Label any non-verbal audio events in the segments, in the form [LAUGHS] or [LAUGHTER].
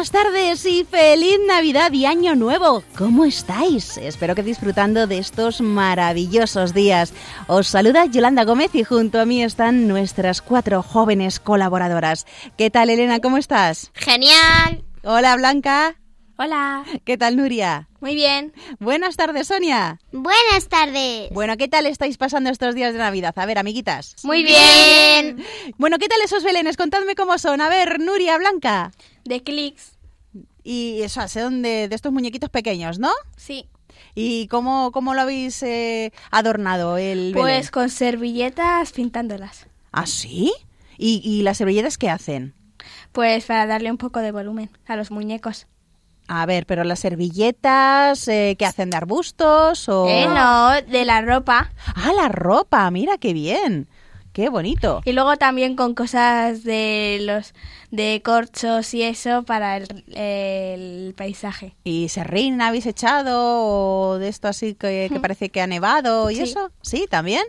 Buenas tardes y feliz Navidad y Año Nuevo. ¿Cómo estáis? Espero que disfrutando de estos maravillosos días. Os saluda Yolanda Gómez y junto a mí están nuestras cuatro jóvenes colaboradoras. ¿Qué tal Elena? ¿Cómo estás? Genial. Hola Blanca. Hola. ¿Qué tal Nuria? Muy bien. Buenas tardes Sonia. Buenas tardes. Bueno, ¿qué tal estáis pasando estos días de Navidad? A ver, amiguitas. Muy bien. Bueno, ¿qué tal esos belenes? Contadme cómo son. A ver, Nuria, Blanca. De clics. Y eso, son de, de estos muñequitos pequeños, ¿no? Sí. ¿Y cómo, cómo lo habéis eh, adornado el Belén? Pues con servilletas pintándolas. ¿Ah, sí? ¿Y, ¿Y las servilletas qué hacen? Pues para darle un poco de volumen a los muñecos. A ver, pero las servilletas, eh, ¿qué hacen? ¿De arbustos o...? Eh, no, de la ropa. Ah, la ropa, mira qué bien. Qué bonito. Y luego también con cosas de los de corchos y eso para el, el paisaje. ¿Y serrín habéis echado o de esto así que, que [LAUGHS] parece que ha nevado y Sí. eso? Sí, también.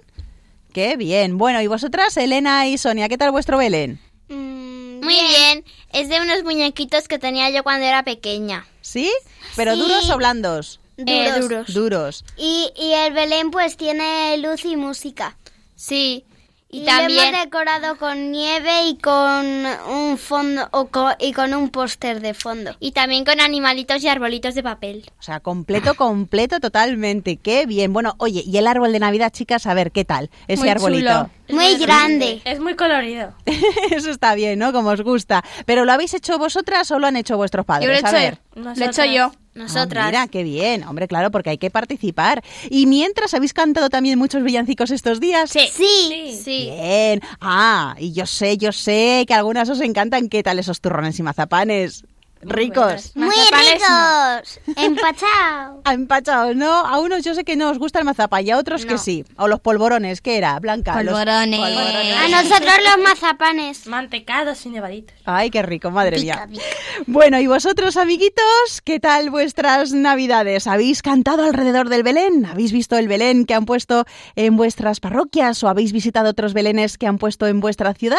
Qué bien. Bueno, ¿y vosotras, Elena y Sonia, qué tal vuestro Belén? Muy bien. Es de unos muñequitos que tenía yo cuando era pequeña. ¿Sí? ¿Pero Sí. duros o blandos? Duros. duros. Duros. Y, y el Belén pues tiene luz y música. Sí. Y, Y también hemos decorado con nieve y con un fondo o co- y con un póster de fondo. Y también con animalitos y arbolitos de papel. O sea, completo, completo, totalmente. Qué bien. Bueno, oye, ¿y el árbol de Navidad, chicas? A ver, ¿qué tal? Ese Muy arbolito. chulo. Muy grande. Es muy colorido. [LAUGHS] Eso está bien, ¿no? Como os gusta. ¿Pero lo habéis hecho vosotras o lo han hecho vuestros padres? Yo lo he A hecho, ver. lo he hecho yo. Nosotras. Ah, mira, qué bien. Hombre, claro, porque hay que participar. Y mientras, ¿habéis cantado también muchos villancicos estos días? Sí. Sí. Sí. Bien. Ah, y yo sé, yo sé que algunas os encantan. ¿Qué tal esos turrones y mazapanes? Ricos. Muy no. ricos. Empachados. [LAUGHS] Ah, Empachados, ¿no? A unos yo sé que no os gusta el mazapán y a otros que sí. O los polvorones, ¿qué era? Blanca. los Polvorones. A nosotros los mazapanes. Mantecados y nevaditos. Ay, qué rico, madre Pica, mía. Bueno, y vosotros, amiguitos, ¿qué tal vuestras navidades? ¿Habéis cantado alrededor del Belén? ¿Habéis visto el Belén que han puesto en vuestras parroquias o habéis visitado otros Belenes que han puesto en vuestra ciudad?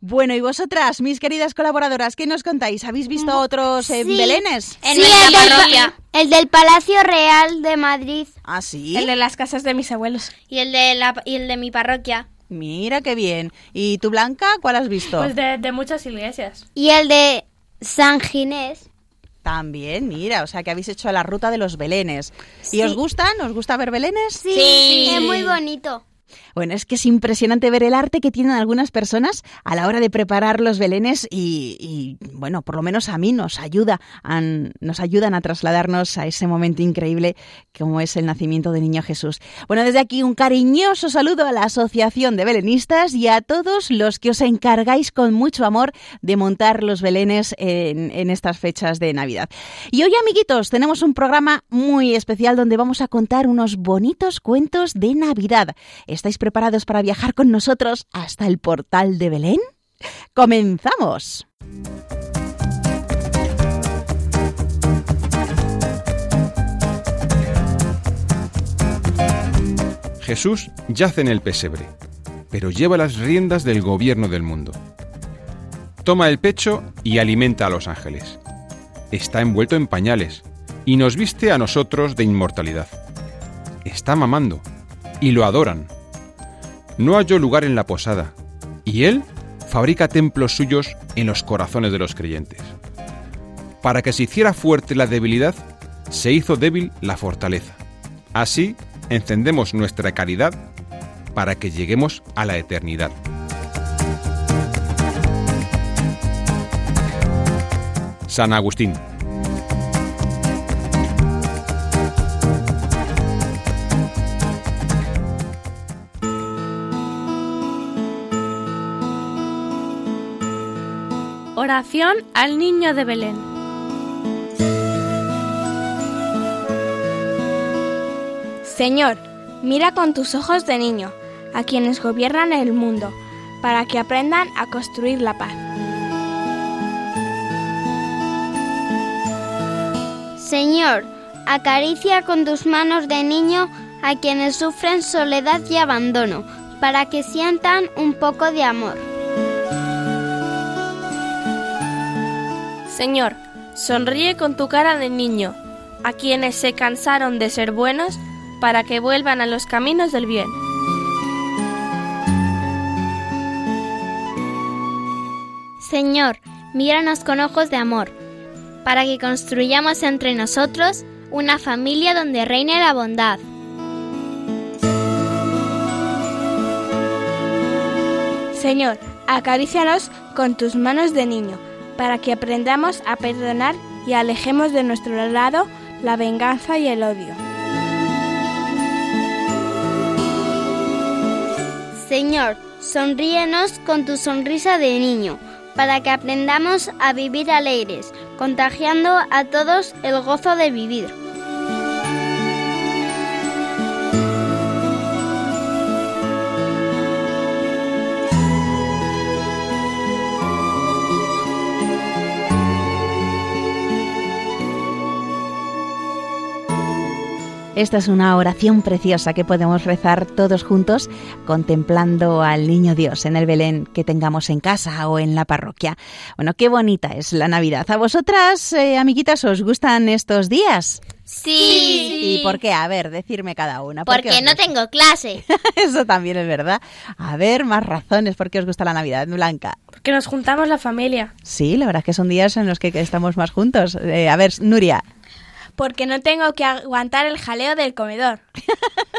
Bueno, y vosotras, mis queridas colaboradoras, ¿qué nos contáis? ¿Habéis visto otros eh, Sí. Belenes? En nuestra el, del, parroquia. el del Palacio Real de Madrid. ¿Ah, sí? El de las casas de mis abuelos. Y el de, la, y el de mi parroquia. Mira qué bien. ¿Y tú, Blanca, cuál has visto? Pues de, de muchas iglesias. Y el de San Ginés. También, mira, o sea que habéis hecho la ruta de los Belenes. ¿Y Sí. os gustan? ¿Os gusta ver Belenes? Sí, es muy bonito. Bueno, es que es impresionante ver el arte que tienen algunas personas a la hora de preparar los belenes y, bueno, por lo menos a mí nos ayuda, nos ayudan a trasladarnos a ese momento increíble como es el nacimiento del niño Jesús. Bueno, desde aquí un cariñoso saludo a la Asociación de Belenistas y a todos los que os encargáis con mucho amor de montar los belenes en, en estas fechas de Navidad. Y hoy, amiguitos, tenemos un programa muy especial donde vamos a contar unos bonitos cuentos de Navidad. ¿Estáis preparados para viajar con nosotros hasta el portal de Belén? ¡Comenzamos! Jesús yace en el pesebre, pero lleva las riendas del gobierno del mundo. Toma el pecho y alimenta a los ángeles. Está envuelto en pañales y nos viste a nosotros de inmortalidad. Está mamando y lo adoran. No halló lugar en la posada y él fabrica templos suyos en los corazones de los creyentes. Para que se hiciera fuerte la debilidad, se hizo débil la fortaleza. Así encendemos nuestra caridad para que lleguemos a la eternidad. San Agustín. Oración al niño de Belén. Señor, mira con tus ojos de niño a quienes gobiernan el mundo, para que aprendan a construir la paz. Señor, acaricia con tus manos de niño a quienes sufren soledad y abandono, para que sientan un poco de amor. Señor, sonríe con tu cara de niño a quienes se cansaron de ser buenos, para que vuelvan a los caminos del bien. Señor, míranos con ojos de amor, para que construyamos entre nosotros una familia donde reine la bondad. Señor, acarícianos con tus manos de niño, para que aprendamos a perdonar y alejemos de nuestro lado la venganza y el odio. Señor, sonríenos con tu sonrisa de niño, para que aprendamos a vivir alegres, contagiando a todos el gozo de vivir. Esta es una oración preciosa que podemos rezar todos juntos contemplando al Niño Dios en el Belén que tengamos en casa o en la parroquia. Bueno, qué bonita es la Navidad. ¿A vosotras, eh, amiguitas, os gustan estos días? Sí. ¿Y por qué? A ver, decirme cada una. Porque no tengo clase. [LAUGHS] Eso también es verdad. A ver, más razones por qué os gusta la Navidad, Blanca. Porque nos juntamos la familia. Sí, la verdad es que son días en los que estamos más juntos. Eh, a ver, Nuria porque no tengo que aguantar el jaleo del comedor. [LAUGHS]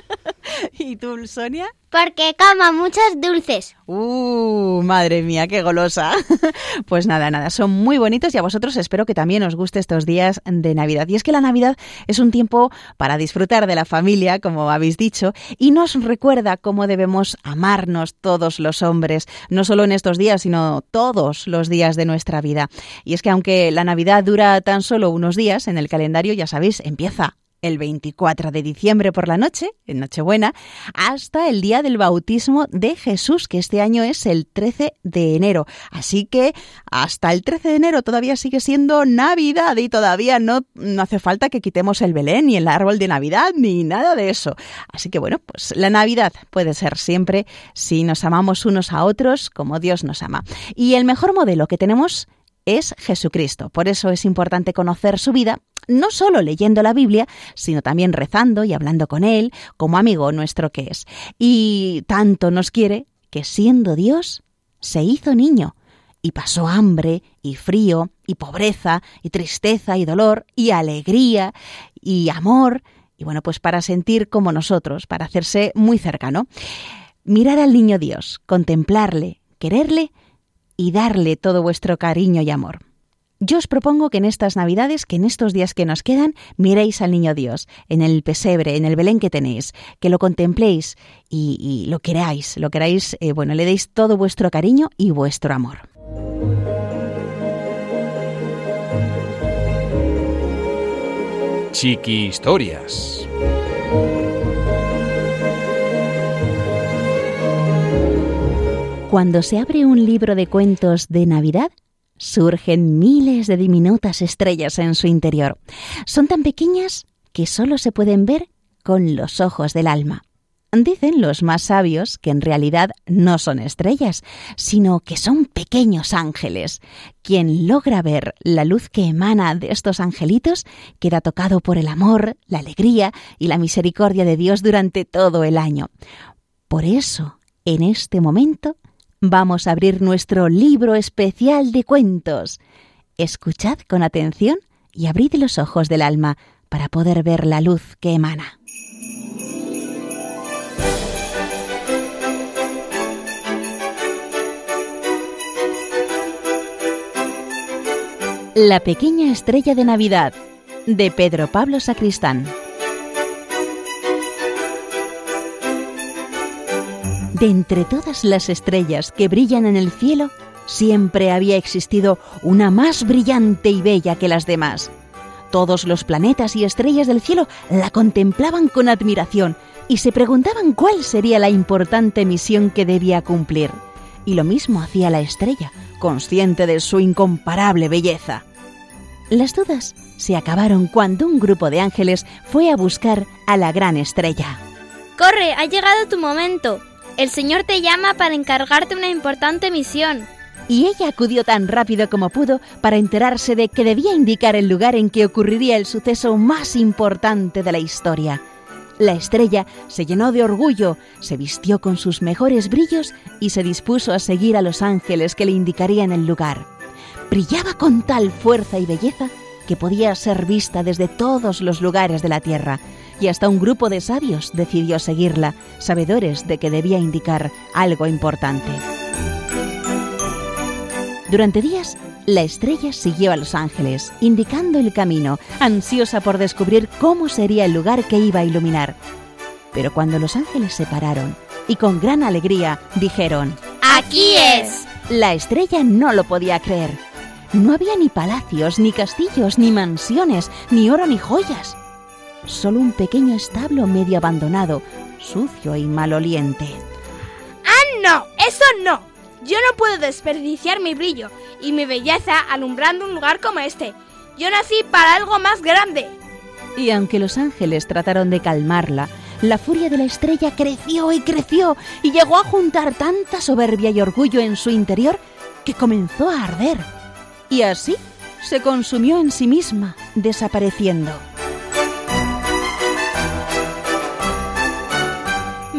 [LAUGHS] ¿Y tú, Sonia? Porque coma muchos dulces. ¡Uh! Madre mía, qué golosa. [LAUGHS] pues nada, nada, son muy bonitos y a vosotros espero que también os guste estos días de Navidad. Y es que la Navidad es un tiempo para disfrutar de la familia, como habéis dicho, y nos recuerda cómo debemos amarnos todos los hombres, no solo en estos días, sino todos los días de nuestra vida. Y es que aunque la Navidad dura tan solo unos días, en el calendario, ya sabéis, empieza el 24 de diciembre por la noche, en Nochebuena, hasta el día del bautismo de Jesús, que este año es el 13 de enero. Así que hasta el 13 de enero todavía sigue siendo Navidad y todavía no, no hace falta que quitemos el Belén ni el árbol de Navidad ni nada de eso. Así que bueno, pues la Navidad puede ser siempre si nos amamos unos a otros como Dios nos ama. Y el mejor modelo que tenemos es Jesucristo. Por eso es importante conocer su vida no solo leyendo la Biblia, sino también rezando y hablando con Él, como amigo nuestro que es. Y tanto nos quiere que siendo Dios, se hizo niño y pasó hambre y frío y pobreza y tristeza y dolor y alegría y amor, y bueno, pues para sentir como nosotros, para hacerse muy cercano. Mirar al niño Dios, contemplarle, quererle y darle todo vuestro cariño y amor. Yo os propongo que en estas Navidades, que en estos días que nos quedan, miréis al Niño Dios, en el pesebre, en el Belén que tenéis, que lo contempléis y, lo queráis, lo queráis, eh, bueno, le deis todo vuestro cariño y vuestro amor. Chiqui Historias. Cuando se abre un libro de cuentos de Navidad, surgen miles de diminutas estrellas en su interior. Son tan pequeñas que solo se pueden ver con los ojos del alma. Dicen los más sabios que en realidad no son estrellas, sino que son pequeños ángeles. Quien logra ver la luz que emana de estos angelitos queda tocado por el amor, la alegría y la misericordia de Dios durante todo el año. Por eso, en este momento, vamos a abrir nuestro libro especial de cuentos. Escuchad con atención y abrid los ojos del alma para poder ver la luz que emana. La pequeña estrella de Navidad de Pedro Pablo Sacristán. De entre todas las estrellas que brillan en el cielo, siempre había existido una más brillante y bella que las demás. Todos los planetas y estrellas del cielo la contemplaban con admiración y se preguntaban cuál sería la importante misión que debía cumplir. Y lo mismo hacía la estrella, consciente de su incomparable belleza. Las dudas se acabaron cuando un grupo de ángeles fue a buscar a la gran estrella. ¡Corre! Ha llegado tu momento. El Señor te llama para encargarte una importante misión. Y ella acudió tan rápido como pudo para enterarse de que debía indicar el lugar en que ocurriría el suceso más importante de la historia. La estrella se llenó de orgullo, se vistió con sus mejores brillos y se dispuso a seguir a los ángeles que le indicarían el lugar. Brillaba con tal fuerza y belleza que podía ser vista desde todos los lugares de la tierra, y hasta un grupo de sabios decidió seguirla, sabedores de que debía indicar algo importante. Durante días, la estrella siguió a Los Ángeles, indicando el camino, ansiosa por descubrir cómo sería el lugar que iba a iluminar. Pero cuando los ángeles se pararon y con gran alegría dijeron, ¡Aquí es! La estrella no lo podía creer. No había ni palacios, ni castillos, ni mansiones, ni oro, ni joyas. Solo un pequeño establo medio abandonado, sucio y maloliente. ¡Ah, no! ¡Eso no! Yo no puedo desperdiciar mi brillo y mi belleza alumbrando un lugar como este. Yo nací para algo más grande. Y aunque los ángeles trataron de calmarla, la furia de la estrella creció y creció y llegó a juntar tanta soberbia y orgullo en su interior que comenzó a arder. Y así se consumió en sí misma, desapareciendo.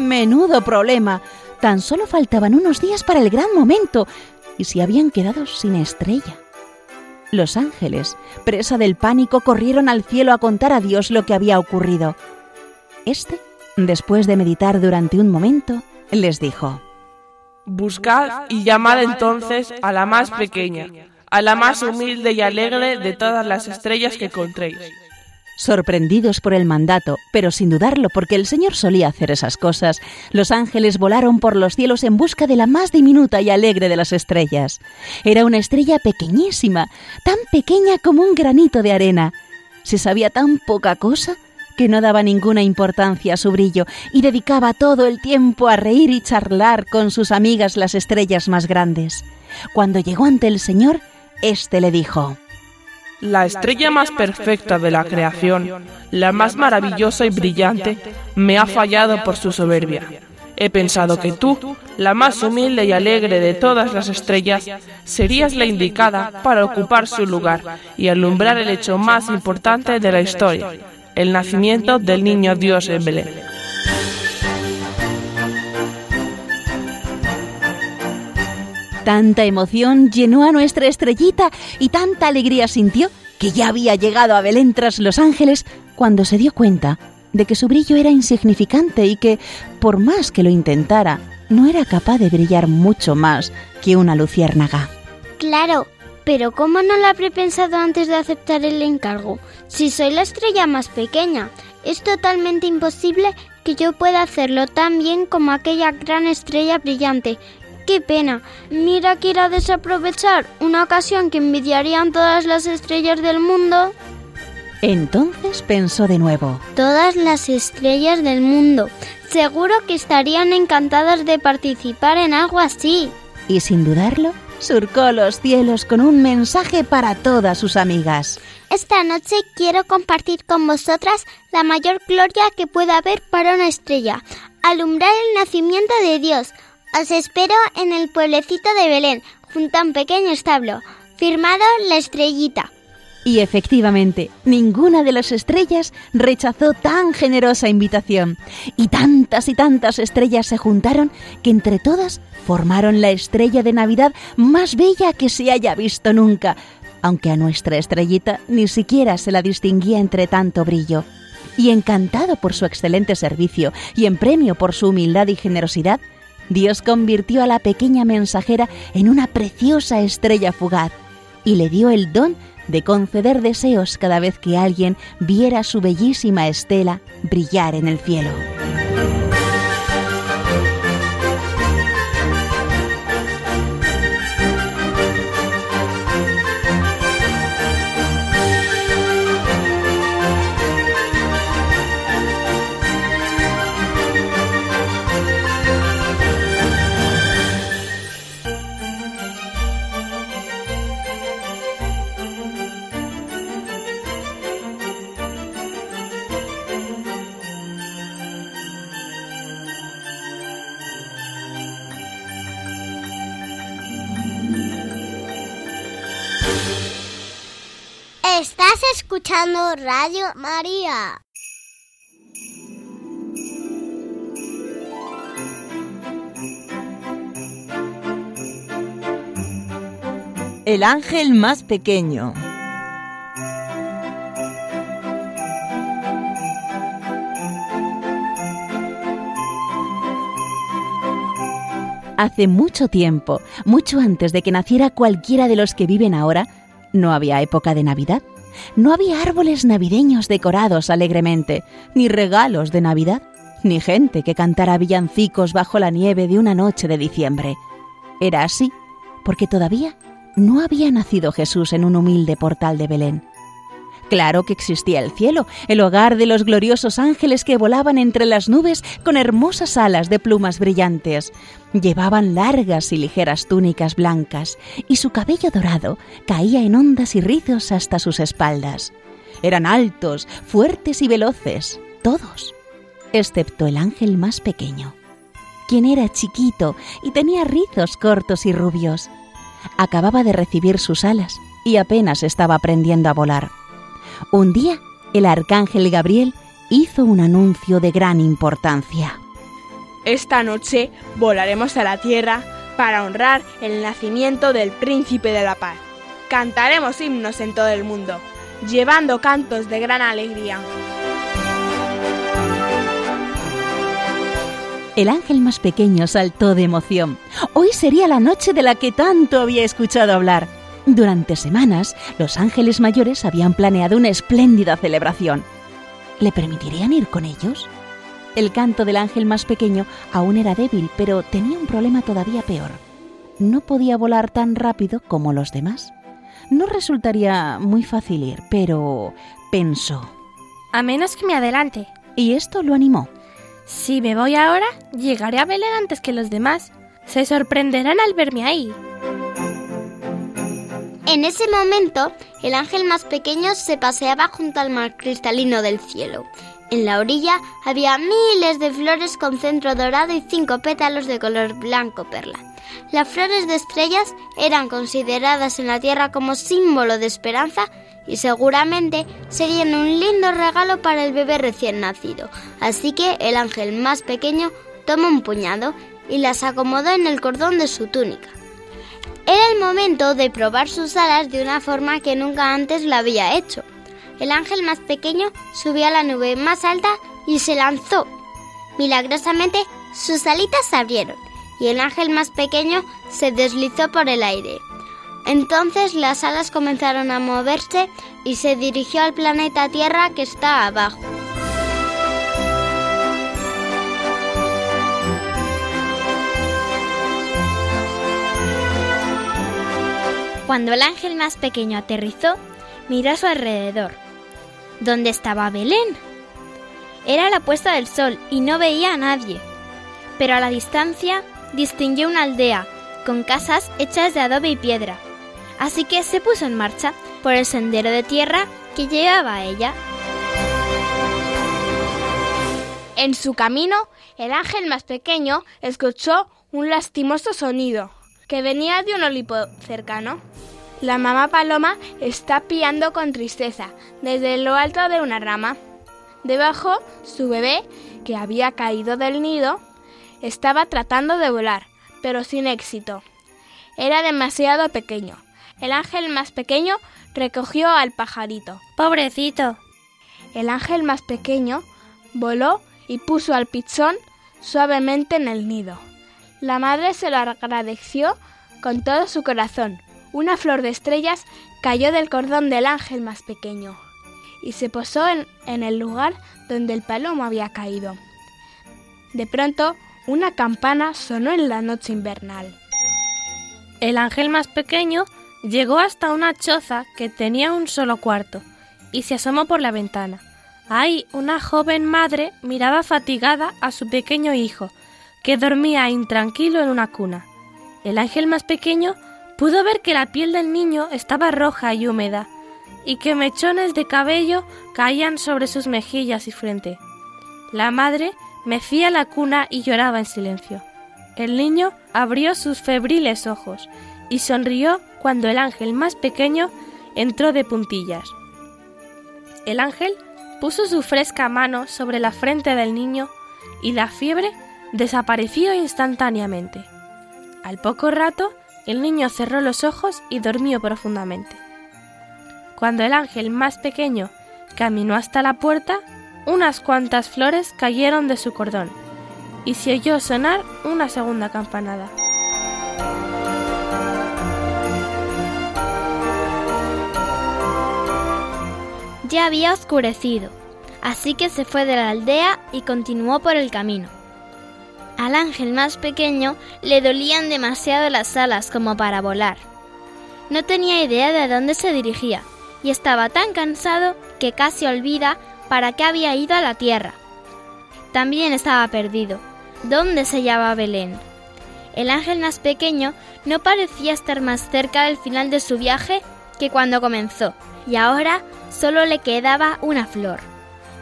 Menudo problema. Tan solo faltaban unos días para el gran momento y se habían quedado sin estrella. Los ángeles, presa del pánico, corrieron al cielo a contar a Dios lo que había ocurrido. Este, después de meditar durante un momento, les dijo, Buscad y llamad entonces a la más pequeña, a la más humilde y alegre de todas las estrellas que encontréis Sorprendidos por el mandato, pero sin dudarlo porque el Señor solía hacer esas cosas, los ángeles volaron por los cielos en busca de la más diminuta y alegre de las estrellas. Era una estrella pequeñísima, tan pequeña como un granito de arena. Se sabía tan poca cosa que no daba ninguna importancia a su brillo y dedicaba todo el tiempo a reír y charlar con sus amigas las estrellas más grandes. Cuando llegó ante el Señor, éste le dijo, la estrella más perfecta de la creación, la más maravillosa y brillante, me ha fallado por su soberbia. He pensado que tú, la más humilde y alegre de todas las estrellas, serías la indicada para ocupar su lugar y alumbrar el hecho más importante de la historia, el nacimiento del niño Dios en Belén. Tanta emoción llenó a nuestra estrellita y tanta alegría sintió que ya había llegado a Belén tras Los Ángeles cuando se dio cuenta de que su brillo era insignificante y que, por más que lo intentara, no era capaz de brillar mucho más que una luciérnaga. Claro, pero ¿cómo no lo habré pensado antes de aceptar el encargo? Si soy la estrella más pequeña, es totalmente imposible que yo pueda hacerlo tan bien como aquella gran estrella brillante ¡Qué pena! Mira que irá a desaprovechar una ocasión que envidiarían todas las estrellas del mundo. Entonces pensó de nuevo. Todas las estrellas del mundo. Seguro que estarían encantadas de participar en algo así. Y sin dudarlo, surcó los cielos con un mensaje para todas sus amigas. Esta noche quiero compartir con vosotras la mayor gloria que pueda haber para una estrella, alumbrar el nacimiento de Dios, os espero en el pueblecito de Belén, junto a un pequeño establo. Firmado La Estrellita. Y efectivamente, ninguna de las estrellas rechazó tan generosa invitación. Y tantas y tantas estrellas se juntaron que entre todas formaron la estrella de Navidad más bella que se haya visto nunca, aunque a nuestra estrellita ni siquiera se la distinguía entre tanto brillo. Y encantado por su excelente servicio y en premio por su humildad y generosidad, Dios convirtió a la pequeña mensajera en una preciosa estrella fugaz y le dio el don de conceder deseos cada vez que alguien viera su bellísima estela brillar en el cielo. Escuchando Radio María. El ángel más pequeño. Hace mucho tiempo, mucho antes de que naciera cualquiera de los que viven ahora, no había época de Navidad. No había árboles navideños decorados alegremente, ni regalos de Navidad, ni gente que cantara villancicos bajo la nieve de una noche de diciembre. Era así, porque todavía no había nacido Jesús en un humilde portal de Belén. Claro que existía el cielo, el hogar de los gloriosos ángeles que volaban entre las nubes con hermosas alas de plumas brillantes. Llevaban largas y ligeras túnicas blancas y su cabello dorado caía en ondas y rizos hasta sus espaldas. Eran altos, fuertes y veloces, todos, excepto el ángel más pequeño, quien era chiquito y tenía rizos cortos y rubios. Acababa de recibir sus alas y apenas estaba aprendiendo a volar. Un día, el arcángel Gabriel hizo un anuncio de gran importancia. Esta noche volaremos a la tierra para honrar el nacimiento del príncipe de la paz. Cantaremos himnos en todo el mundo, llevando cantos de gran alegría. El ángel más pequeño saltó de emoción. Hoy sería la noche de la que tanto había escuchado hablar. Durante semanas, los ángeles mayores habían planeado una espléndida celebración. ¿Le permitirían ir con ellos? El canto del ángel más pequeño aún era débil, pero tenía un problema todavía peor. No podía volar tan rápido como los demás. No resultaría muy fácil ir, pero pensó. A menos que me adelante. Y esto lo animó. Si me voy ahora, llegaré a Belén antes que los demás. Se sorprenderán al verme ahí. En ese momento, el ángel más pequeño se paseaba junto al mar cristalino del cielo. En la orilla había miles de flores con centro dorado y cinco pétalos de color blanco perla. Las flores de estrellas eran consideradas en la tierra como símbolo de esperanza y seguramente serían un lindo regalo para el bebé recién nacido. Así que el ángel más pequeño tomó un puñado y las acomodó en el cordón de su túnica. Era el momento de probar sus alas de una forma que nunca antes lo había hecho. El ángel más pequeño subió a la nube más alta y se lanzó. Milagrosamente, sus alitas se abrieron y el ángel más pequeño se deslizó por el aire. Entonces las alas comenzaron a moverse y se dirigió al planeta Tierra que está abajo. Cuando el ángel más pequeño aterrizó, miró a su alrededor. ¿Dónde estaba Belén? Era la puesta del sol y no veía a nadie. Pero a la distancia distinguió una aldea con casas hechas de adobe y piedra. Así que se puso en marcha por el sendero de tierra que llevaba a ella. En su camino, el ángel más pequeño escuchó un lastimoso sonido que venía de un olivo cercano. La mamá paloma está piando con tristeza desde lo alto de una rama. Debajo, su bebé, que había caído del nido, estaba tratando de volar, pero sin éxito. Era demasiado pequeño. El ángel más pequeño recogió al pajarito. Pobrecito. El ángel más pequeño voló y puso al pichón suavemente en el nido. La madre se lo agradeció con todo su corazón, una flor de estrellas cayó del cordón del ángel más pequeño y se posó en, el lugar donde el palomo había caído. De pronto, una campana sonó en la noche invernal. El ángel más pequeño llegó hasta una choza que tenía un solo cuarto y se asomó por la ventana. Ahí una joven madre miraba fatigada a su pequeño hijo, que dormía intranquilo en una cuna. El ángel más pequeño Pudo ver que la piel del niño estaba roja y húmeda, y que mechones de cabello caían sobre sus mejillas y frente. La madre mecía la cuna y lloraba en silencio. El niño abrió sus febriles ojos y sonrió cuando el ángel más pequeño entró de puntillas. El ángel puso su fresca mano sobre la frente del niño y la fiebre desapareció instantáneamente. Al poco rato, el niño cerró los ojos y durmió profundamente. Cuando el ángel más pequeño caminó hasta la puerta, unas cuantas flores cayeron de su cordón y se oyó sonar una segunda campanada. Ya había oscurecido, así que se fue de la aldea y continuó por el camino. Al ángel más pequeño le dolían demasiado las alas como para volar. No tenía idea de dónde se dirigía y estaba tan cansado que casi olvida para qué había ido a la tierra. También estaba perdido. ¿Dónde se hallaba Belén? El ángel más pequeño no parecía estar más cerca del final de su viaje que cuando comenzó, y ahora solo le quedaba una flor.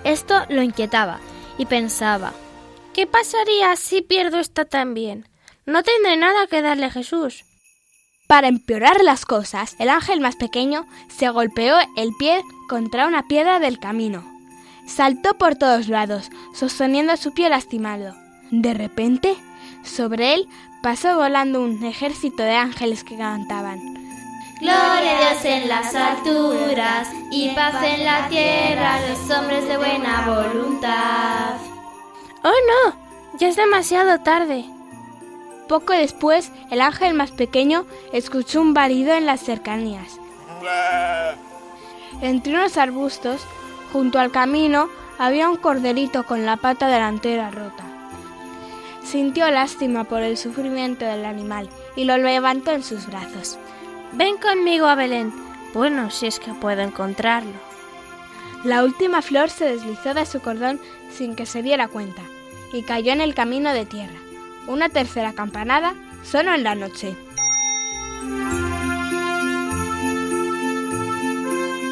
Esto lo inquietaba y pensaba, ¿qué pasaría si pierdo esta también? No tendré nada que darle a Jesús. Para empeorar las cosas, el ángel más pequeño se golpeó el pie contra una piedra del camino. Saltó por todos lados, sosteniendo su pie lastimado. De repente, sobre él pasó volando un ejército de ángeles que cantaban. Gloria a Dios en las alturas y paz en la tierra a los hombres de buena voluntad. ¡Oh no! Ya es demasiado tarde. Poco después, el ángel más pequeño escuchó un barido en las cercanías. Entre unos arbustos, junto al camino, había un corderito con la pata delantera rota. Sintió lástima por el sufrimiento del animal y lo levantó en sus brazos. Ven conmigo a Belén. Bueno, si es que puedo encontrarlo. La última flor se deslizó de su cordón sin que se diera cuenta y cayó en el camino de tierra. Una tercera campanada sonó en la noche.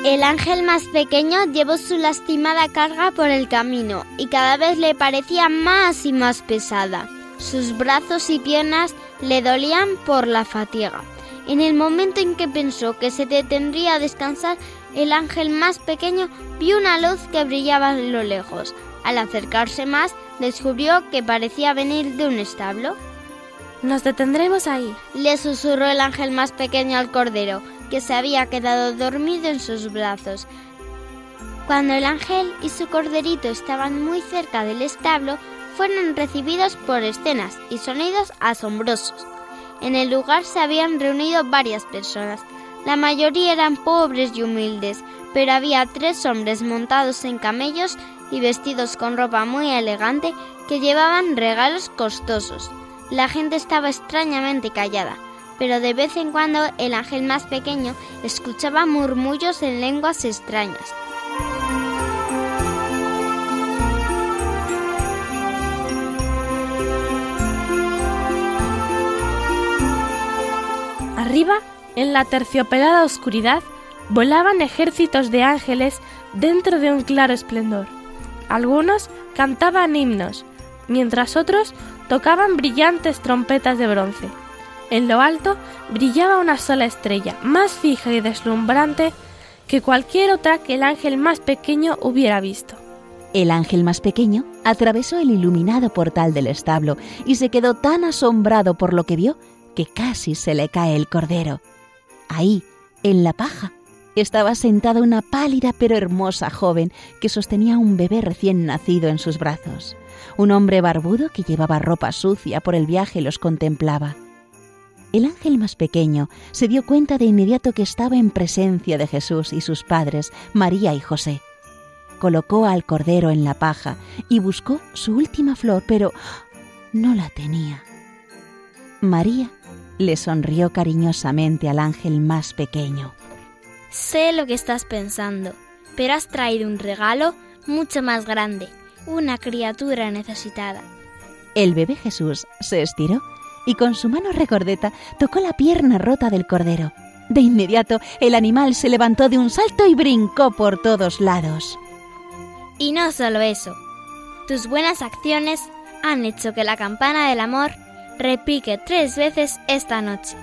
El ángel más pequeño llevó su lastimada carga por el camino y cada vez le parecía más y más pesada. Sus brazos y piernas le dolían por la fatiga. En el momento en que pensó que se detendría a descansar, el ángel más pequeño vio una luz que brillaba a lo lejos. Al acercarse más, descubrió que parecía venir de un establo. Nos detendremos ahí, le susurró el ángel más pequeño al cordero, que se había quedado dormido en sus brazos. Cuando el ángel y su corderito estaban muy cerca del establo, fueron recibidos por escenas y sonidos asombrosos. En el lugar se habían reunido varias personas. La mayoría eran pobres y humildes, pero había tres hombres montados en camellos y vestidos con ropa muy elegante que llevaban regalos costosos. La gente estaba extrañamente callada, pero de vez en cuando el ángel más pequeño escuchaba murmullos en lenguas extrañas. Arriba, en la terciopelada oscuridad, volaban ejércitos de ángeles dentro de un claro esplendor. Algunos cantaban himnos, mientras otros tocaban brillantes trompetas de bronce. En lo alto brillaba una sola estrella, más fija y deslumbrante que cualquier otra que el ángel más pequeño hubiera visto. El ángel más pequeño atravesó el iluminado portal del establo y se quedó tan asombrado por lo que vio que casi se le cae el cordero. Ahí, en la paja, estaba sentada una pálida pero hermosa joven que sostenía un bebé recién nacido en sus brazos. Un hombre barbudo que llevaba ropa sucia por el viaje los contemplaba. El ángel más pequeño se dio cuenta de inmediato que estaba en presencia de Jesús y sus padres, María y José. Colocó al cordero en la paja y buscó su última flor, pero no la tenía. María le sonrió cariñosamente al ángel más pequeño. Sé lo que estás pensando, pero has traído un regalo mucho más grande, una criatura necesitada. El bebé Jesús se estiró y con su mano recordeta tocó la pierna rota del cordero. De inmediato el animal se levantó de un salto y brincó por todos lados. Y no solo eso, tus buenas acciones han hecho que la campana del amor repique tres veces esta noche.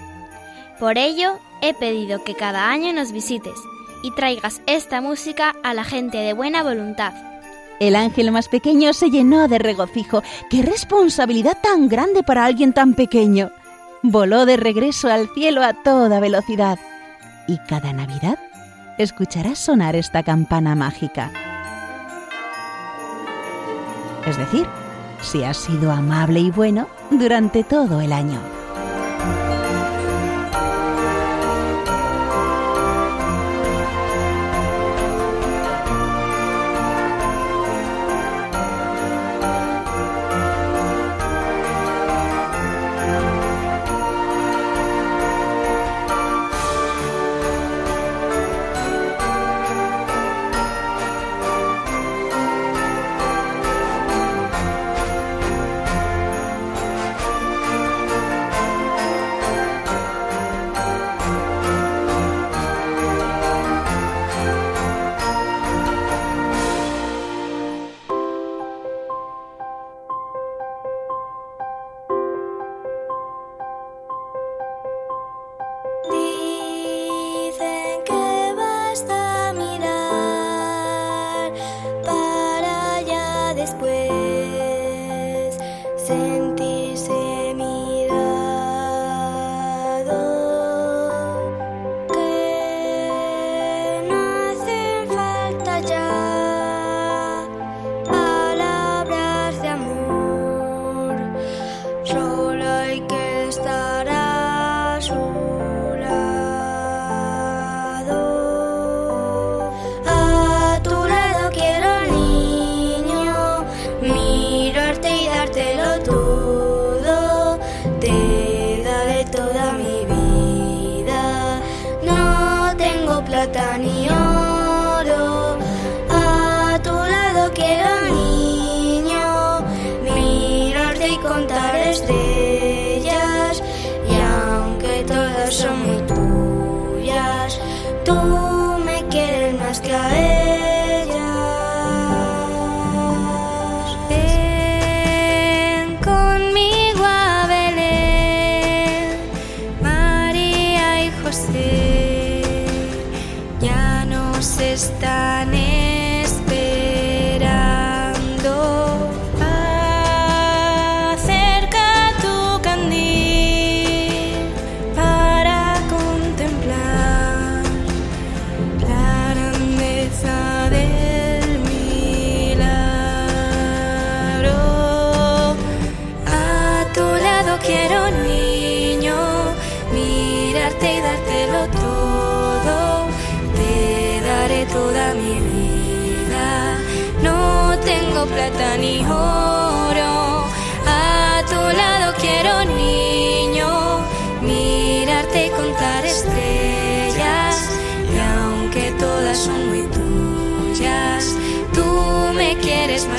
Por ello, he pedido que cada año nos visites y traigas esta música a la gente de buena voluntad. El ángel más pequeño se llenó de regocijo. ¡Qué responsabilidad tan grande para alguien tan pequeño! Voló de regreso al cielo a toda velocidad. Y cada Navidad escucharás sonar esta campana mágica. Es decir, si has sido amable y bueno durante todo el año.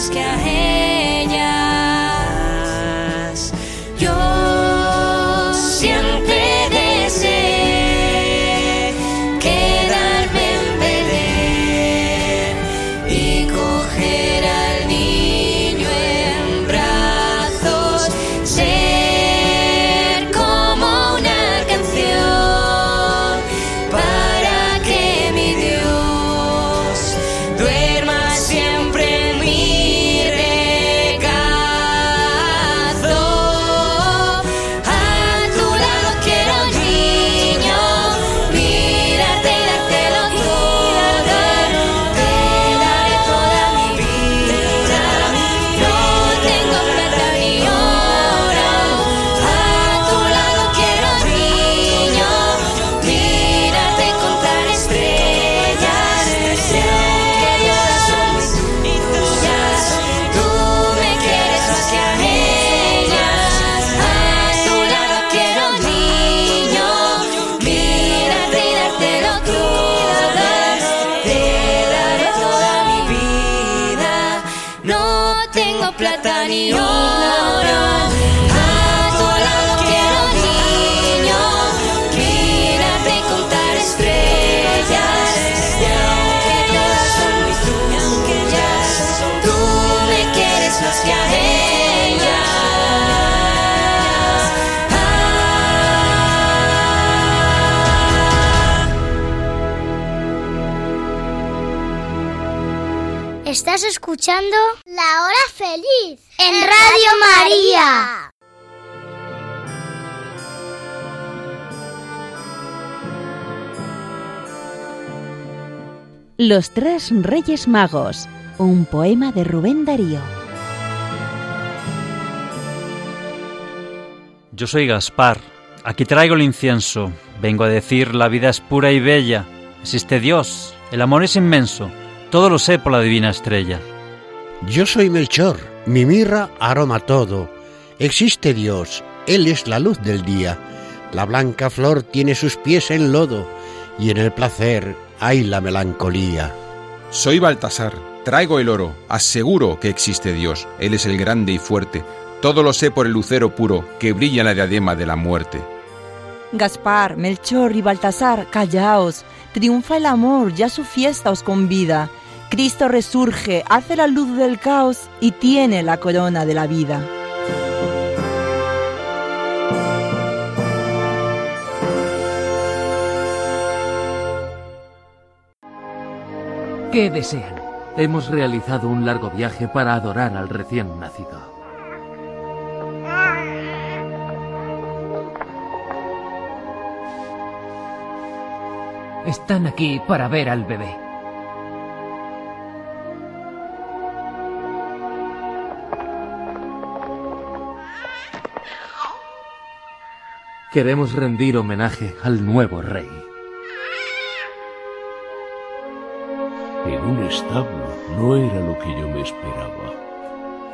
sky. Escuchando La Hora Feliz en Radio María. Los tres Reyes Magos, un poema de Rubén Darío. Yo soy Gaspar, aquí traigo el incienso, vengo a decir la vida es pura y bella, existe Dios, el amor es inmenso, todo lo sé por la divina estrella. Yo soy Melchor, mi mirra aroma todo, existe Dios, Él es la luz del día, la blanca flor tiene sus pies en lodo, y en el placer hay la melancolía. Soy Baltasar, traigo el oro, aseguro que existe Dios, Él es el grande y fuerte, todo lo sé por el lucero puro que brilla en la diadema de la muerte. Gaspar, Melchor y Baltasar, callaos, triunfa el amor, ya su fiesta os convida. Cristo resurge, hace la luz del caos y tiene la corona de la vida. ¿Qué desean? Hemos realizado un largo viaje para adorar al recién nacido. Están aquí para ver al bebé. Queremos rendir homenaje al nuevo rey. En un establo no era lo que yo me esperaba.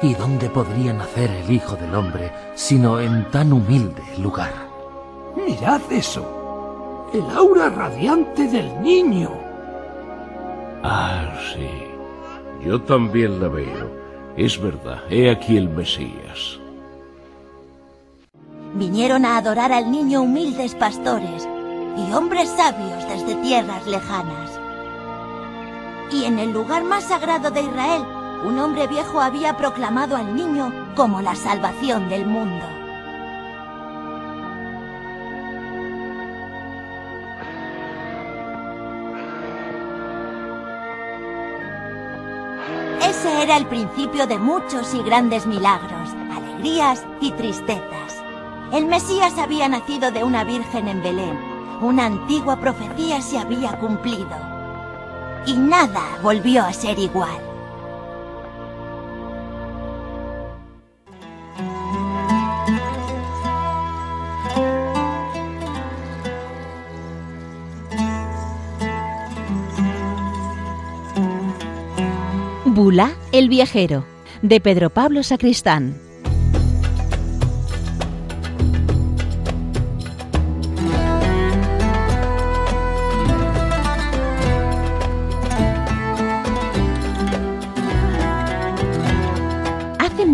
¿Y dónde podría nacer el Hijo del Hombre sino en tan humilde lugar? Mirad eso. El aura radiante del niño. Ah, sí. Yo también la veo. Es verdad, he aquí el Mesías. Vinieron a adorar al niño humildes pastores y hombres sabios desde tierras lejanas. Y en el lugar más sagrado de Israel, un hombre viejo había proclamado al niño como la salvación del mundo. Ese era el principio de muchos y grandes milagros, alegrías y tristezas. El Mesías había nacido de una virgen en Belén. Una antigua profecía se había cumplido. Y nada volvió a ser igual. Bula el viajero, de Pedro Pablo Sacristán.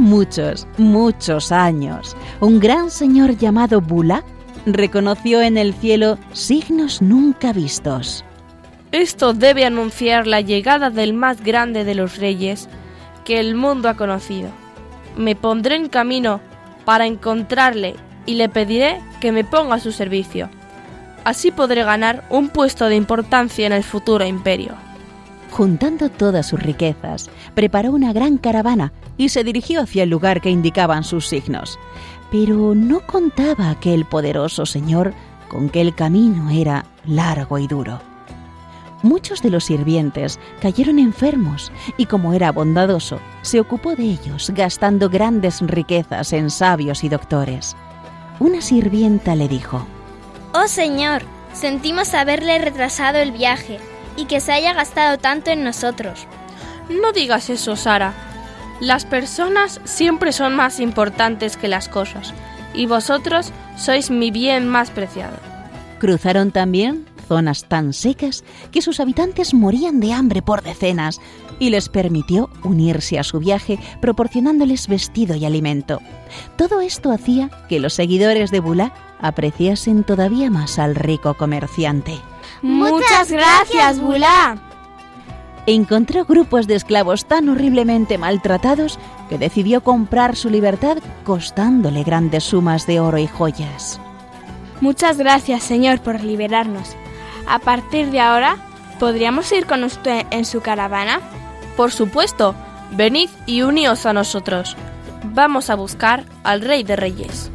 Muchos, muchos años, un gran señor llamado Bula reconoció en el cielo signos nunca vistos. Esto debe anunciar la llegada del más grande de los reyes que el mundo ha conocido. Me pondré en camino para encontrarle y le pediré que me ponga a su servicio. Así podré ganar un puesto de importancia en el futuro imperio. Juntando todas sus riquezas, preparó una gran caravana y se dirigió hacia el lugar que indicaban sus signos. Pero no contaba aquel poderoso señor con que el camino era largo y duro. Muchos de los sirvientes cayeron enfermos y como era bondadoso, se ocupó de ellos gastando grandes riquezas en sabios y doctores. Una sirvienta le dijo, Oh Señor, sentimos haberle retrasado el viaje y que se haya gastado tanto en nosotros. No digas eso, Sara. Las personas siempre son más importantes que las cosas, y vosotros sois mi bien más preciado. Cruzaron también zonas tan secas que sus habitantes morían de hambre por decenas y les permitió unirse a su viaje proporcionándoles vestido y alimento. Todo esto hacía que los seguidores de Bula apreciasen todavía más al rico comerciante. Muchas gracias, Bula. Encontró grupos de esclavos tan horriblemente maltratados que decidió comprar su libertad costándole grandes sumas de oro y joyas. Muchas gracias, Señor, por liberarnos. A partir de ahora, ¿podríamos ir con usted en su caravana? Por supuesto, venid y uníos a nosotros. Vamos a buscar al Rey de Reyes.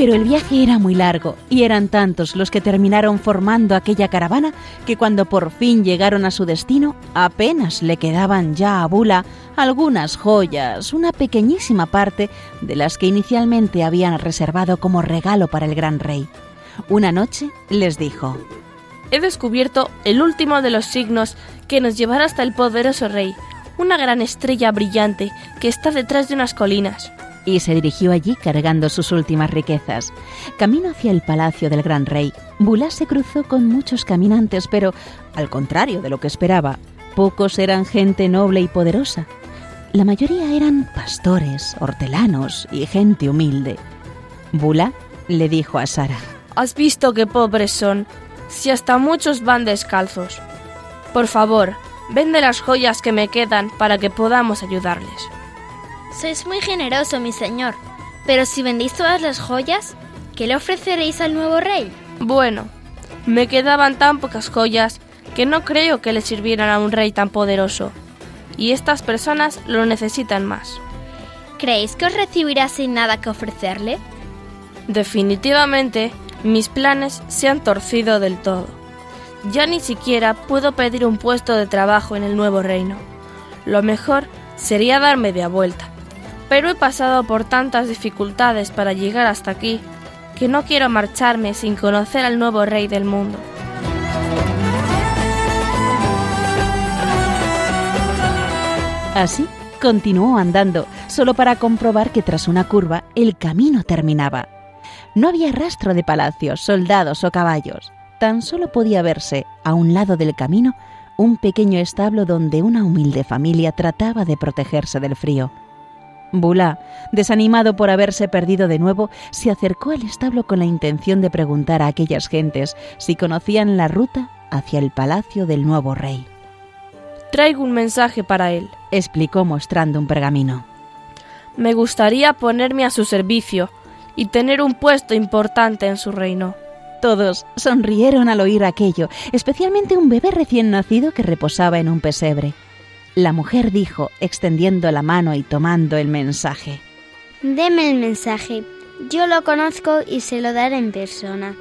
Pero el viaje era muy largo y eran tantos los que terminaron formando aquella caravana que cuando por fin llegaron a su destino apenas le quedaban ya a Bula algunas joyas, una pequeñísima parte de las que inicialmente habían reservado como regalo para el gran rey. Una noche les dijo, He descubierto el último de los signos que nos llevará hasta el poderoso rey, una gran estrella brillante que está detrás de unas colinas y se dirigió allí cargando sus últimas riquezas. Camino hacia el palacio del gran rey, Bulá se cruzó con muchos caminantes, pero, al contrario de lo que esperaba, pocos eran gente noble y poderosa. La mayoría eran pastores, hortelanos y gente humilde. Bula le dijo a Sara: ¿Has visto qué pobres son? Si hasta muchos van descalzos. Por favor, vende las joyas que me quedan para que podamos ayudarles. Sois muy generoso, mi señor. Pero si vendéis todas las joyas, ¿qué le ofreceréis al nuevo rey? Bueno, me quedaban tan pocas joyas que no creo que le sirvieran a un rey tan poderoso. Y estas personas lo necesitan más. ¿Creéis que os recibirá sin nada que ofrecerle? Definitivamente, mis planes se han torcido del todo. Ya ni siquiera puedo pedir un puesto de trabajo en el nuevo reino. Lo mejor sería dar media vuelta pero he pasado por tantas dificultades para llegar hasta aquí que no quiero marcharme sin conocer al nuevo rey del mundo. Así continuó andando, solo para comprobar que tras una curva el camino terminaba. No había rastro de palacios, soldados o caballos. Tan solo podía verse, a un lado del camino, un pequeño establo donde una humilde familia trataba de protegerse del frío. Bula, desanimado por haberse perdido de nuevo, se acercó al establo con la intención de preguntar a aquellas gentes si conocían la ruta hacia el palacio del nuevo rey. Traigo un mensaje para él, explicó mostrando un pergamino. Me gustaría ponerme a su servicio y tener un puesto importante en su reino. Todos sonrieron al oír aquello, especialmente un bebé recién nacido que reposaba en un pesebre. La mujer dijo, extendiendo la mano y tomando el mensaje. Deme el mensaje. Yo lo conozco y se lo daré en persona.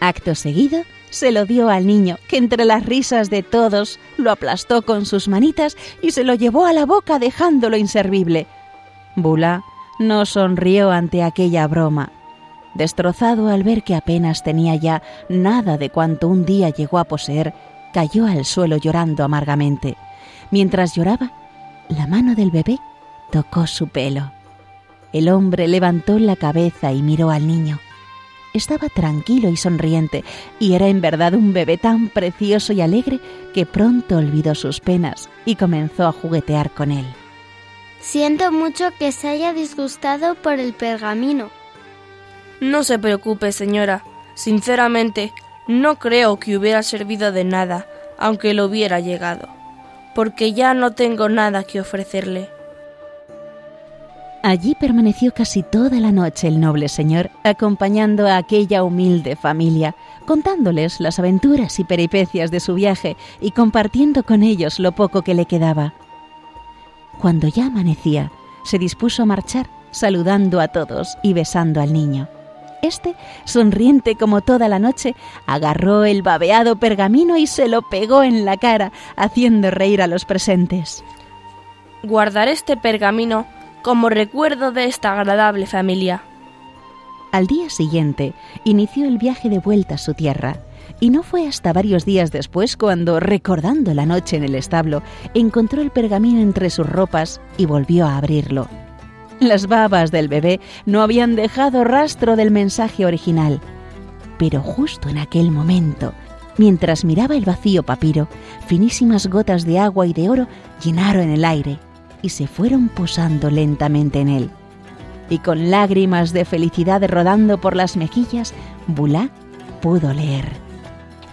Acto seguido, se lo dio al niño, que entre las risas de todos lo aplastó con sus manitas y se lo llevó a la boca dejándolo inservible. Bula no sonrió ante aquella broma. Destrozado al ver que apenas tenía ya nada de cuanto un día llegó a poseer, cayó al suelo llorando amargamente. Mientras lloraba, la mano del bebé tocó su pelo. El hombre levantó la cabeza y miró al niño. Estaba tranquilo y sonriente, y era en verdad un bebé tan precioso y alegre que pronto olvidó sus penas y comenzó a juguetear con él. Siento mucho que se haya disgustado por el pergamino. No se preocupe, señora. Sinceramente, no creo que hubiera servido de nada, aunque lo hubiera llegado porque ya no tengo nada que ofrecerle. Allí permaneció casi toda la noche el noble señor, acompañando a aquella humilde familia, contándoles las aventuras y peripecias de su viaje y compartiendo con ellos lo poco que le quedaba. Cuando ya amanecía, se dispuso a marchar, saludando a todos y besando al niño. Este, sonriente como toda la noche, agarró el babeado pergamino y se lo pegó en la cara, haciendo reír a los presentes. Guardaré este pergamino como recuerdo de esta agradable familia. Al día siguiente, inició el viaje de vuelta a su tierra, y no fue hasta varios días después cuando, recordando la noche en el establo, encontró el pergamino entre sus ropas y volvió a abrirlo. Las babas del bebé no habían dejado rastro del mensaje original. Pero justo en aquel momento, mientras miraba el vacío papiro, finísimas gotas de agua y de oro llenaron el aire y se fueron posando lentamente en él. Y con lágrimas de felicidad rodando por las mejillas, Bulá pudo leer.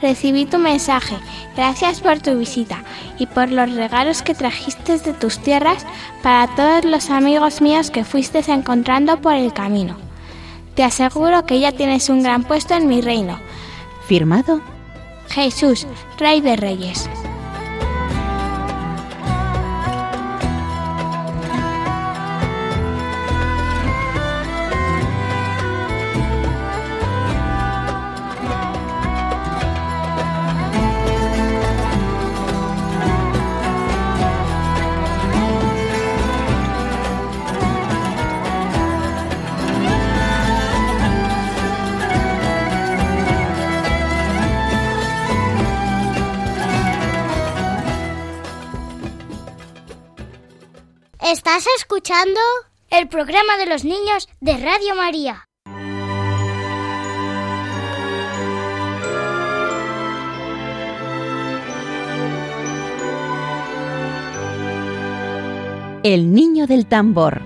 Recibí tu mensaje. Gracias por tu visita y por los regalos que trajiste de tus tierras para todos los amigos míos que fuiste encontrando por el camino. Te aseguro que ya tienes un gran puesto en mi reino, Firmado Jesús, Rey de Reyes. Estás escuchando el programa de los niños de Radio María. El niño del tambor.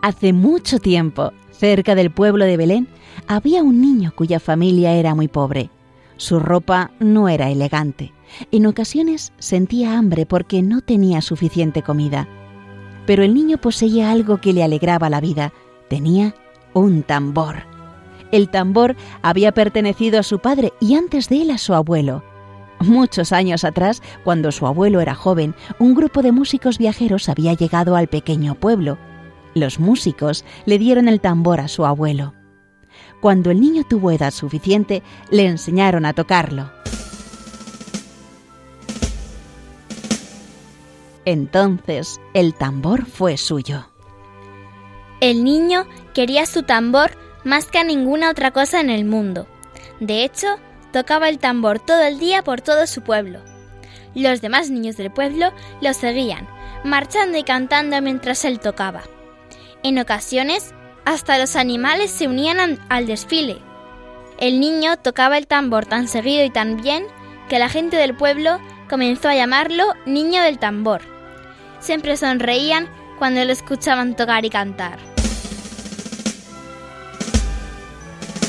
Hace mucho tiempo, cerca del pueblo de Belén, había un niño cuya familia era muy pobre. Su ropa no era elegante. En ocasiones sentía hambre porque no tenía suficiente comida. Pero el niño poseía algo que le alegraba la vida. Tenía un tambor. El tambor había pertenecido a su padre y antes de él a su abuelo. Muchos años atrás, cuando su abuelo era joven, un grupo de músicos viajeros había llegado al pequeño pueblo. Los músicos le dieron el tambor a su abuelo. Cuando el niño tuvo edad suficiente, le enseñaron a tocarlo. Entonces el tambor fue suyo. El niño quería su tambor más que a ninguna otra cosa en el mundo. De hecho, tocaba el tambor todo el día por todo su pueblo. Los demás niños del pueblo lo seguían, marchando y cantando mientras él tocaba. En ocasiones, hasta los animales se unían al desfile. El niño tocaba el tambor tan seguido y tan bien que la gente del pueblo comenzó a llamarlo Niño del Tambor. Siempre sonreían cuando lo escuchaban tocar y cantar.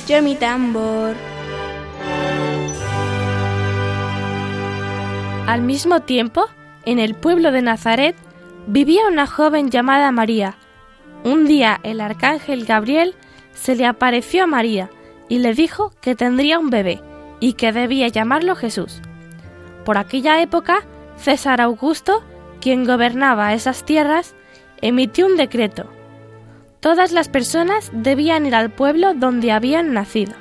Yo mi tambor. Al mismo tiempo, en el pueblo de Nazaret vivía una joven llamada María. Un día el arcángel Gabriel se le apareció a María y le dijo que tendría un bebé y que debía llamarlo Jesús. Por aquella época, César Augusto, quien gobernaba esas tierras, emitió un decreto. Todas las personas debían ir al pueblo donde habían nacido.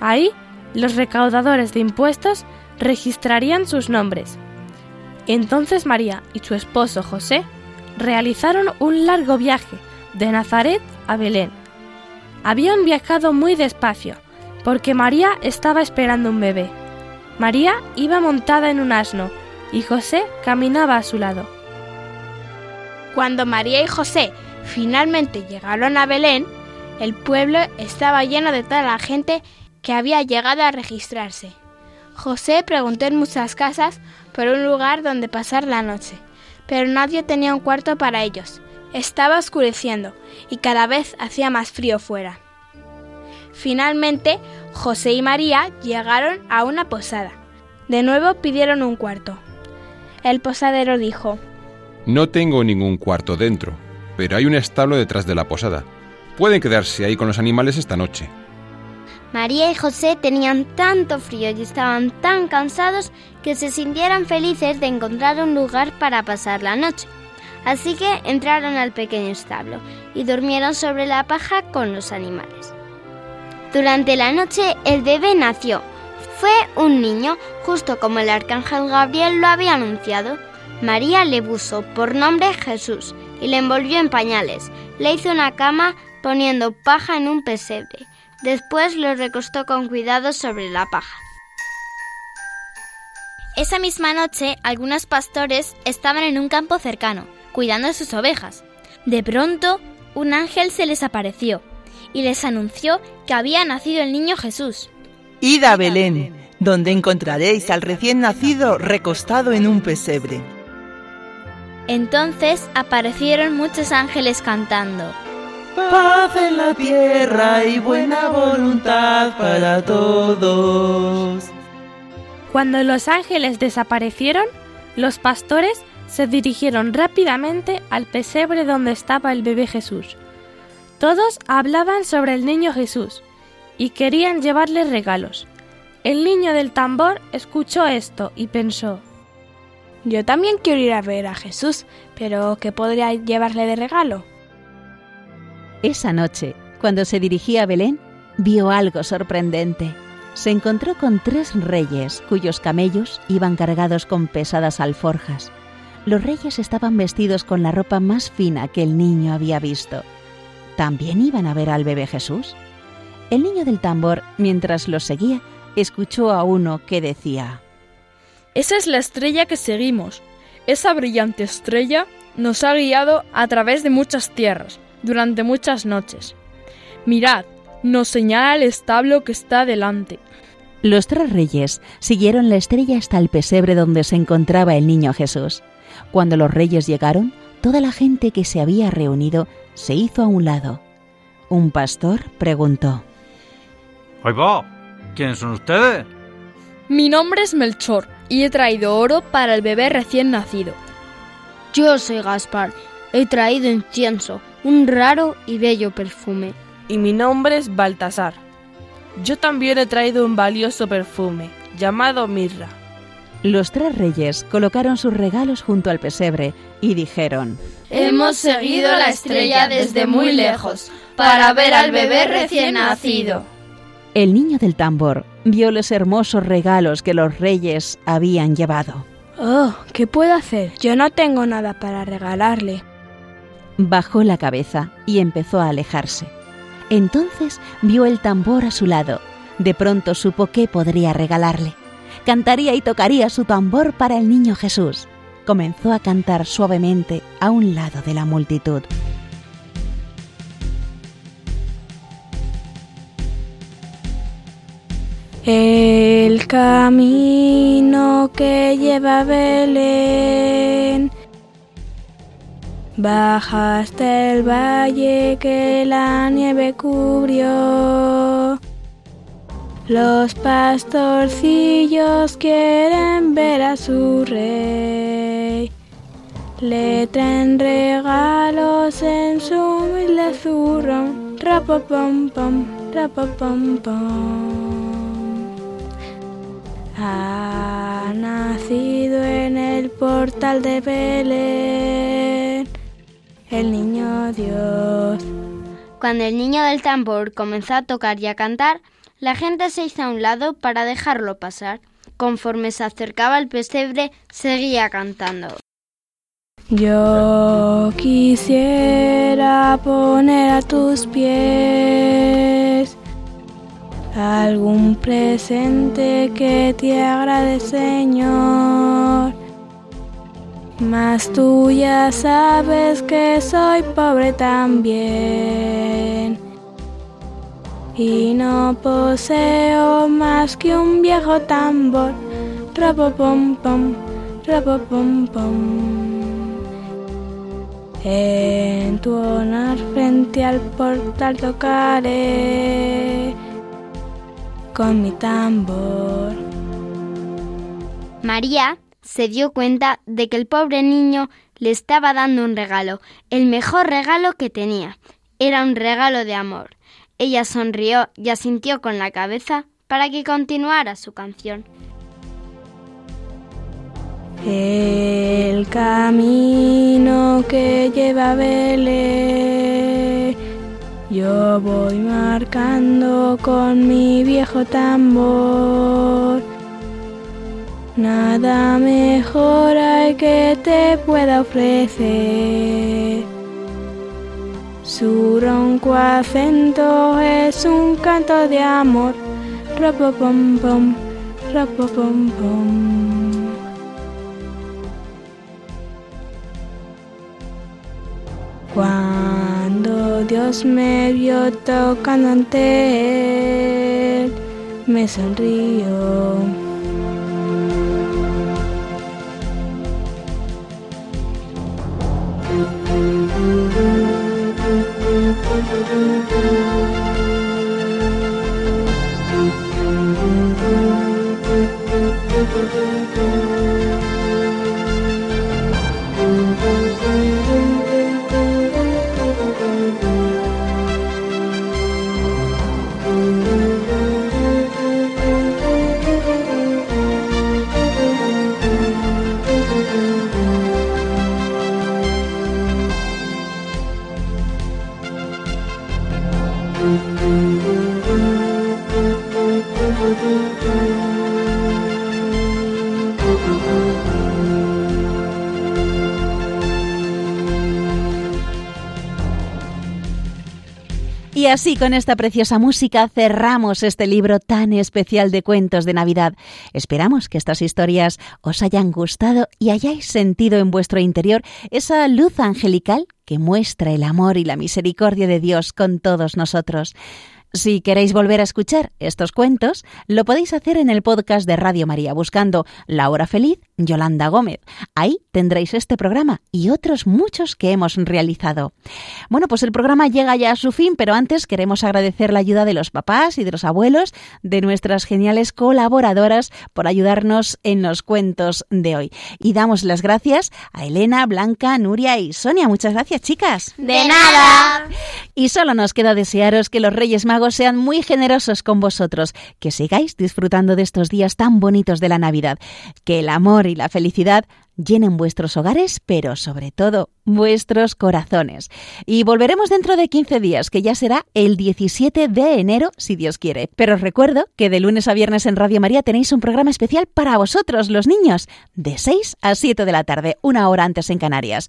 Ahí, los recaudadores de impuestos registrarían sus nombres. Entonces María y su esposo José realizaron un largo viaje de Nazaret a Belén. Habían viajado muy despacio, porque María estaba esperando un bebé. María iba montada en un asno y José caminaba a su lado. Cuando María y José finalmente llegaron a Belén, el pueblo estaba lleno de toda la gente que había llegado a registrarse. José preguntó en muchas casas por un lugar donde pasar la noche, pero nadie tenía un cuarto para ellos. Estaba oscureciendo y cada vez hacía más frío fuera. Finalmente, José y María llegaron a una posada. De nuevo pidieron un cuarto. El posadero dijo, No tengo ningún cuarto dentro, pero hay un establo detrás de la posada. Pueden quedarse ahí con los animales esta noche. María y José tenían tanto frío y estaban tan cansados que se sintieron felices de encontrar un lugar para pasar la noche. Así que entraron al pequeño establo y durmieron sobre la paja con los animales. Durante la noche el bebé nació. Fue un niño, justo como el arcángel Gabriel lo había anunciado. María le puso por nombre Jesús y le envolvió en pañales. Le hizo una cama poniendo paja en un pesebre. Después lo recostó con cuidado sobre la paja. Esa misma noche, algunos pastores estaban en un campo cercano, cuidando de sus ovejas. De pronto, un ángel se les apareció y les anunció que había nacido el niño Jesús. Id a Belén, donde encontraréis al recién nacido recostado en un pesebre. Entonces aparecieron muchos ángeles cantando. Paz en la tierra y buena voluntad para todos. Cuando los ángeles desaparecieron, los pastores se dirigieron rápidamente al pesebre donde estaba el bebé Jesús. Todos hablaban sobre el niño Jesús y querían llevarle regalos. El niño del tambor escuchó esto y pensó Yo también quiero ir a ver a Jesús, pero ¿qué podría llevarle de regalo? Esa noche, cuando se dirigía a Belén, vio algo sorprendente. Se encontró con tres reyes cuyos camellos iban cargados con pesadas alforjas. Los reyes estaban vestidos con la ropa más fina que el niño había visto. ¿También iban a ver al bebé Jesús? El niño del tambor, mientras los seguía, escuchó a uno que decía Esa es la estrella que seguimos. Esa brillante estrella nos ha guiado a través de muchas tierras, durante muchas noches. Mirad, nos señala el establo que está delante. Los tres reyes siguieron la estrella hasta el pesebre donde se encontraba el niño Jesús. Cuando los reyes llegaron, toda la gente que se había reunido se hizo a un lado. Un pastor preguntó. ¡Ahí va! ¿Quiénes son ustedes? Mi nombre es Melchor y he traído oro para el bebé recién nacido. Yo soy Gaspar. He traído incienso, un raro y bello perfume. Y mi nombre es Baltasar. Yo también he traído un valioso perfume, llamado mirra. Los tres reyes colocaron sus regalos junto al pesebre y dijeron, Hemos seguido la estrella desde muy lejos para ver al bebé recién nacido. El niño del tambor vio los hermosos regalos que los reyes habían llevado. Oh, ¿qué puedo hacer? Yo no tengo nada para regalarle. Bajó la cabeza y empezó a alejarse. Entonces vio el tambor a su lado. De pronto supo qué podría regalarle. Cantaría y tocaría su tambor para el niño Jesús. Comenzó a cantar suavemente a un lado de la multitud. El camino que lleva a Belén baja hasta el valle que la nieve cubrió. Los pastorcillos quieren ver a su rey. Le traen regalos en su humilde zurrón. Rapapam pam, rapapam pam. Ha nacido en el portal de Belén el niño Dios. Cuando el niño del tambor comenzó a tocar y a cantar, la gente se hizo a un lado para dejarlo pasar. Conforme se acercaba al pesebre, seguía cantando. Yo quisiera poner a tus pies algún presente que te agrade, Señor. Mas tú ya sabes que soy pobre también. Y no poseo más que un viejo tambor. Rapopom pom, rapopom pom. En tu honor frente al portal tocaré con mi tambor. María se dio cuenta de que el pobre niño le estaba dando un regalo, el mejor regalo que tenía. Era un regalo de amor. Ella sonrió y asintió con la cabeza para que continuara su canción. El camino que lleva a Belén yo voy marcando con mi viejo tambor. Nada mejor hay que te pueda ofrecer. Su ronco acento es un canto de amor. Rapopom pom, rapopom pom. Cuando Dios me vio tocando ante él, me sonrió. Y así con esta preciosa música cerramos este libro tan especial de cuentos de Navidad. Esperamos que estas historias os hayan gustado y hayáis sentido en vuestro interior esa luz angelical que muestra el amor y la misericordia de Dios con todos nosotros. Si queréis volver a escuchar estos cuentos, lo podéis hacer en el podcast de Radio María buscando La Hora Feliz Yolanda Gómez. Ahí tendréis este programa y otros muchos que hemos realizado. Bueno, pues el programa llega ya a su fin, pero antes queremos agradecer la ayuda de los papás y de los abuelos, de nuestras geniales colaboradoras por ayudarnos en los cuentos de hoy. Y damos las gracias a Elena, Blanca, Nuria y Sonia. Muchas gracias, chicas. De nada. Y solo nos queda desearos que los Reyes Magos sean muy generosos con vosotros, que sigáis disfrutando de estos días tan bonitos de la Navidad, que el amor y la felicidad llenen vuestros hogares, pero sobre todo vuestros corazones. Y volveremos dentro de 15 días, que ya será el 17 de enero, si Dios quiere. Pero os recuerdo que de lunes a viernes en Radio María tenéis un programa especial para vosotros, los niños, de 6 a 7 de la tarde, una hora antes en Canarias.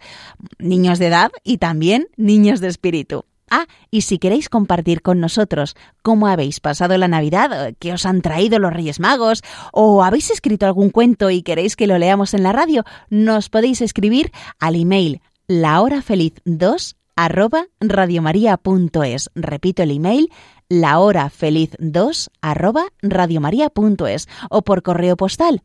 Niños de edad y también niños de espíritu. Ah, y si queréis compartir con nosotros cómo habéis pasado la Navidad, qué os han traído los Reyes Magos, o habéis escrito algún cuento y queréis que lo leamos en la radio, nos podéis escribir al email lahorafeliz2 arroba radiomaria.es. Repito el email lahorafeliz2 arroba radiomaria.es o por correo postal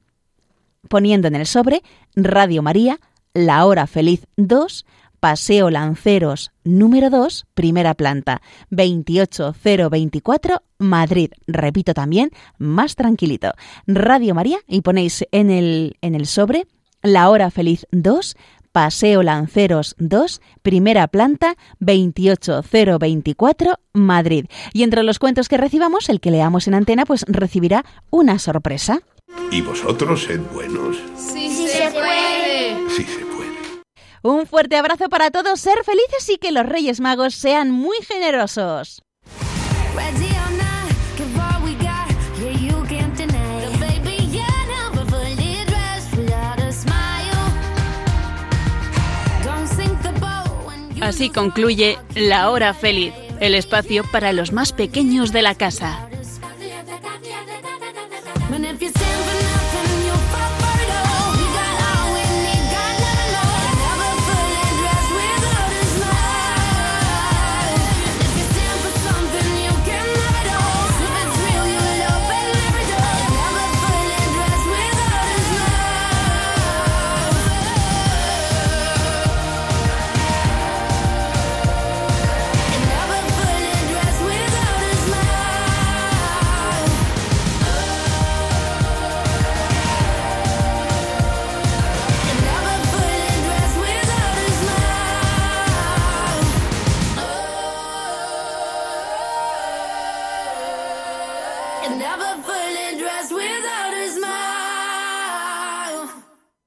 poniendo en el sobre Radio María, La Hora Feliz 2, Paseo Lanceros número 2, primera planta, 28024, Madrid. Repito también, más tranquilito. Radio María y ponéis en el, en el sobre La Hora Feliz 2, Paseo Lanceros 2, primera planta, 28024, Madrid. Y entre los cuentos que recibamos, el que leamos en antena, pues recibirá una sorpresa. ¿Y vosotros sed buenos? Sí, Un fuerte abrazo para todos, ser felices y que los Reyes Magos sean muy generosos. Así concluye La Hora Feliz, el espacio para los más pequeños de la casa.